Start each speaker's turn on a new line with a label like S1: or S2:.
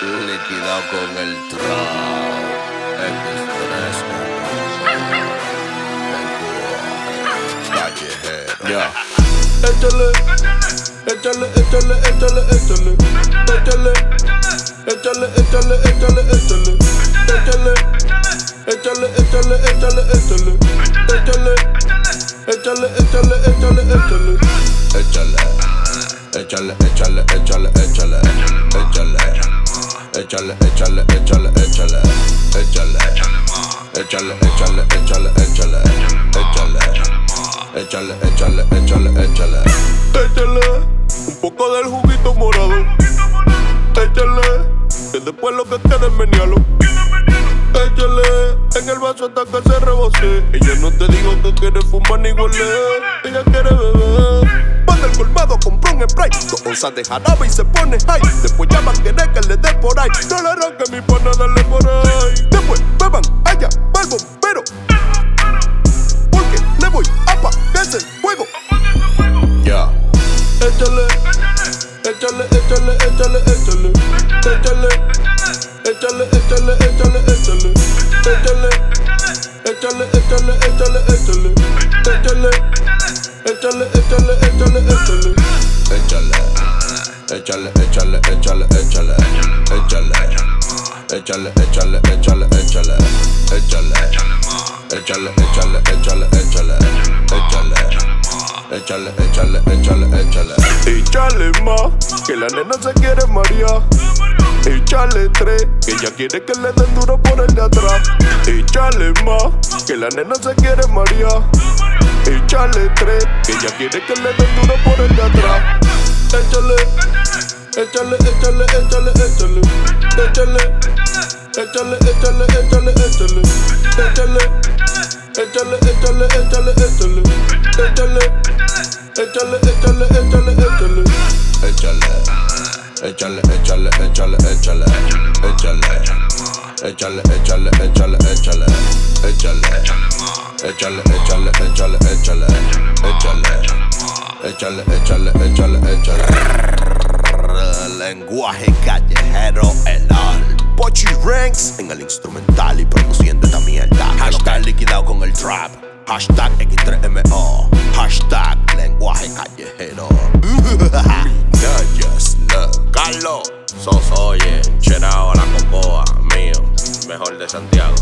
S1: Liquidado con el trao. X3 Callejero. Ya.
S2: Échale, échale, échale, échale, échale, échale, échale, échale, échale, échale, échale, échale, échale, échale. Échale, échale, échale, échale, échale. Échale,
S1: échale, échale, échale, échale. Échale, échale, échale, échale, échale. Échale, échale, échale, échale. Échale, Échale
S2: un poco del juguito morado. Échale, que después lo que quede es menialo menealo. Échale en el vaso hasta que se rebose. Ella no te digo que quiere fumar ni huele. Ella quiere beber. Va del colmado, compró un spray. Dos onzas de jarabe y se pone high. Después llama a querer que le dé por ahí. No le arranque mi pana, dale por ahí. Después beban, allá va el bombero. Porque le voy a apagar el fuego.
S1: Ya.
S2: Échale, échale, échale, échale, échale, échale, échale, échale, échale, échale, Échale, échale, échale, échale, échale, échale, échale, échale, échale, échale,
S1: échale, échale, échale, échale, échale, échale, échale, échale, échale, échale.
S2: Más, que la nena se quiere marear. Échale tres, que ella quiere que le den duro por el de atrás. Échale más, que la nena se quiere marear. Échale tres, que ella quiere que le den duro por el de atrás. Échale, échale, échale, échale, échale, échale, échale, échale, échale, échale, échale, échale, échale, échale, échale, échale, échale, échale, échale, échale.
S1: Échale, échale, échale, échale, échale, échale, échale, échale, échale, échale, échale, échale, échale, échale, échale, échale, échale, échale, échale. Lenguaje callejero, el al. Pochi Ranks en el instrumental y produciendo esta mierda. Hashtag liquidado con el trap. Hashtag X3MO. Hashtag lenguaje callejero. Calles, Carlos, sos oye, cherao la cocoa, mío, mejor de Santiago.